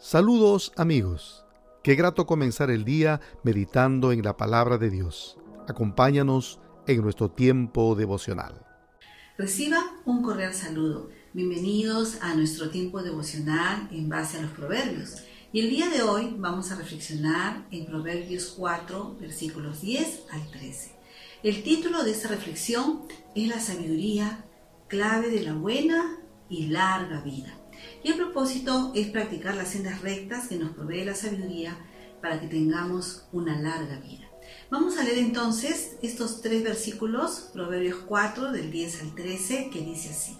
Saludos amigos. Qué grato comenzar el día meditando en la palabra de Dios. Acompáñanos en nuestro tiempo devocional. Reciba un cordial saludo. Bienvenidos a nuestro tiempo devocional en base a los proverbios. Y el día de hoy vamos a reflexionar en Proverbios 4, versículos 10 al 13. El título de esta reflexión es La sabiduría, clave de la buena y larga vida. Y el propósito es practicar las sendas rectas que nos provee la sabiduría para que tengamos una larga vida. Vamos a leer entonces estos tres versículos, Proverbios 4 del 10 al 13, que dice así.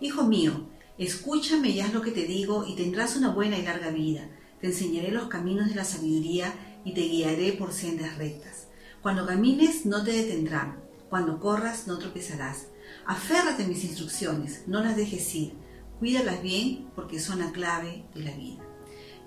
Hijo mío, escúchame y haz lo que te digo y tendrás una buena y larga vida. Te enseñaré los caminos de la sabiduría y te guiaré por sendas rectas. Cuando camines no te detendrán, cuando corras no tropezarás. Aférrate a mis instrucciones, no las dejes ir Cuídalas bien porque son la clave de la vida.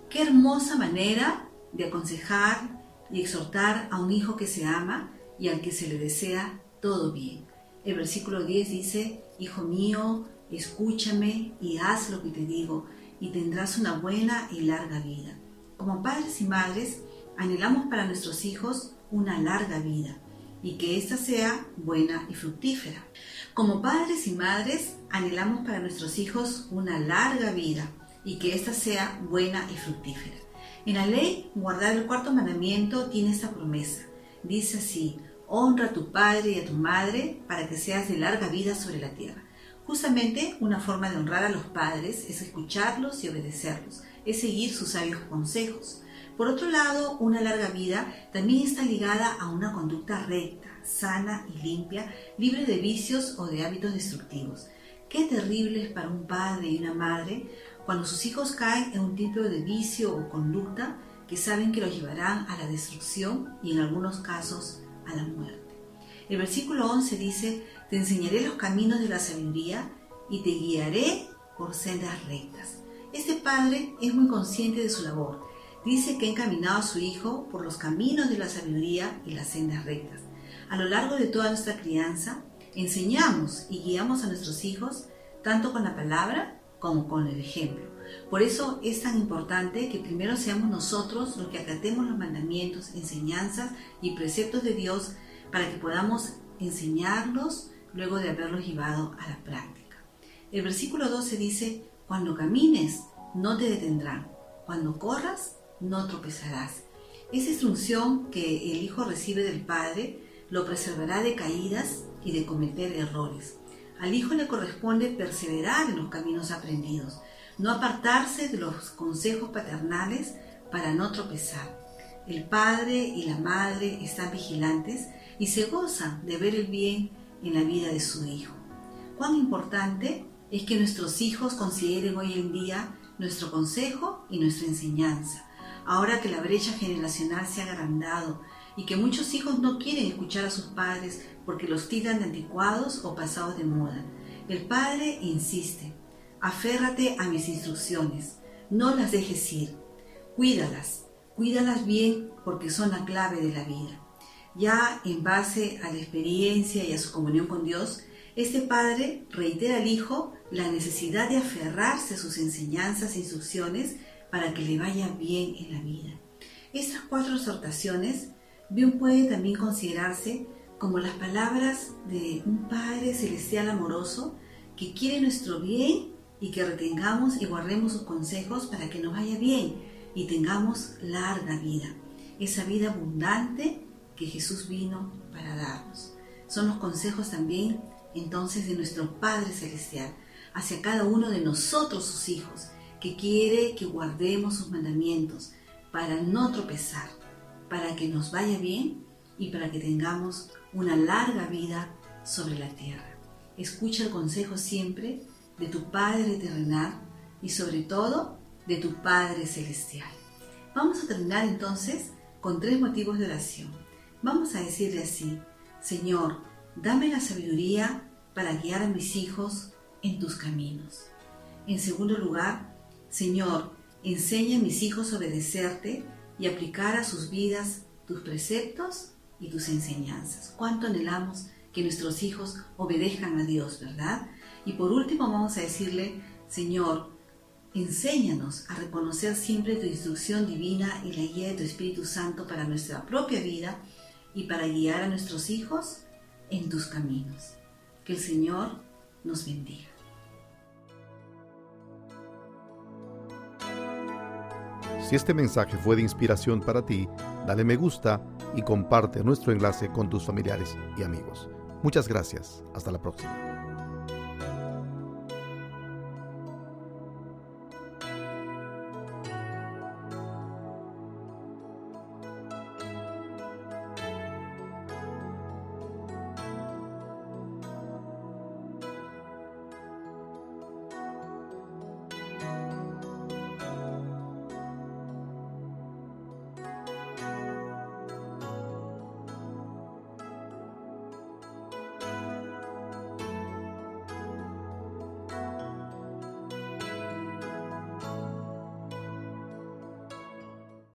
Qué hermosa manera de aconsejar y exhortar a un hijo que se ama y al que se le desea todo bien. El versículo 10 dice, Hijo mío, escúchame y haz lo que te digo y tendrás una buena y larga vida. Como padres y madres, anhelamos para nuestros hijos una larga vida y que ésta sea buena y fructífera. Como padres y madres, anhelamos para nuestros hijos una larga vida y que ésta sea buena y fructífera. En la ley, guardar el cuarto mandamiento tiene esta promesa. Dice así, honra a tu padre y a tu madre para que seas de larga vida sobre la tierra. Justamente una forma de honrar a los padres es escucharlos y obedecerlos, es seguir sus sabios consejos. Por otro lado, una larga vida también está ligada a una conducta recta, sana y limpia, libre de vicios o de hábitos destructivos. Qué terrible es para un padre y una madre cuando sus hijos caen en un tipo de vicio o conducta que saben que los llevarán a la destrucción y en algunos casos a la muerte. El versículo 11 dice, te enseñaré los caminos de la sabiduría y te guiaré por sendas rectas. Este padre es muy consciente de su labor. Dice que ha encaminado a su hijo por los caminos de la sabiduría y las sendas rectas. A lo largo de toda nuestra crianza, enseñamos y guiamos a nuestros hijos tanto con la palabra como con el ejemplo. Por eso es tan importante que primero seamos nosotros los que acatemos los mandamientos, enseñanzas y preceptos de Dios para que podamos enseñarlos luego de haberlos llevado a la práctica. El versículo 12 dice, cuando camines, no te detendrán. Cuando corras, no tropezarás. Esa instrucción que el Hijo recibe del Padre lo preservará de caídas y de cometer errores. Al Hijo le corresponde perseverar en los caminos aprendidos, no apartarse de los consejos paternales para no tropezar. El Padre y la Madre están vigilantes y se gozan de ver el bien en la vida de su Hijo. Cuán importante es que nuestros hijos consideren hoy en día nuestro consejo y nuestra enseñanza. Ahora que la brecha generacional se ha agrandado y que muchos hijos no quieren escuchar a sus padres porque los tiran de anticuados o pasados de moda. El padre insiste, aférrate a mis instrucciones, no las dejes ir, cuídalas, cuídalas bien porque son la clave de la vida. Ya en base a la experiencia y a su comunión con Dios, este padre reitera al hijo la necesidad de aferrarse a sus enseñanzas e instrucciones para que le vaya bien en la vida. Estas cuatro exhortaciones bien puede también considerarse como las palabras de un Padre Celestial amoroso que quiere nuestro bien y que retengamos y guardemos sus consejos para que nos vaya bien y tengamos larga vida, esa vida abundante que Jesús vino para darnos. Son los consejos también entonces de nuestro Padre Celestial hacia cada uno de nosotros sus hijos, que quiere que guardemos sus mandamientos para no tropezar, para que nos vaya bien y para que tengamos una larga vida sobre la tierra. Escucha el consejo siempre de tu Padre terrenal y sobre todo de tu Padre celestial. Vamos a terminar entonces con tres motivos de oración. Vamos a decirle así, Señor, dame la sabiduría para guiar a mis hijos en tus caminos. En segundo lugar, Señor, enseña a mis hijos a obedecerte y aplicar a sus vidas tus preceptos y tus enseñanzas. ¿Cuánto anhelamos que nuestros hijos obedezcan a Dios, verdad? Y por último vamos a decirle, Señor, Enséñanos a reconocer siempre tu instrucción divina y la guía de tu Espíritu Santo para nuestra propia vida y para guiar a nuestros hijos en tus caminos. Que el Señor nos bendiga. Si este mensaje fue de inspiración para ti, dale me gusta y comparte nuestro enlace con tus familiares y amigos. Muchas gracias. Hasta la próxima.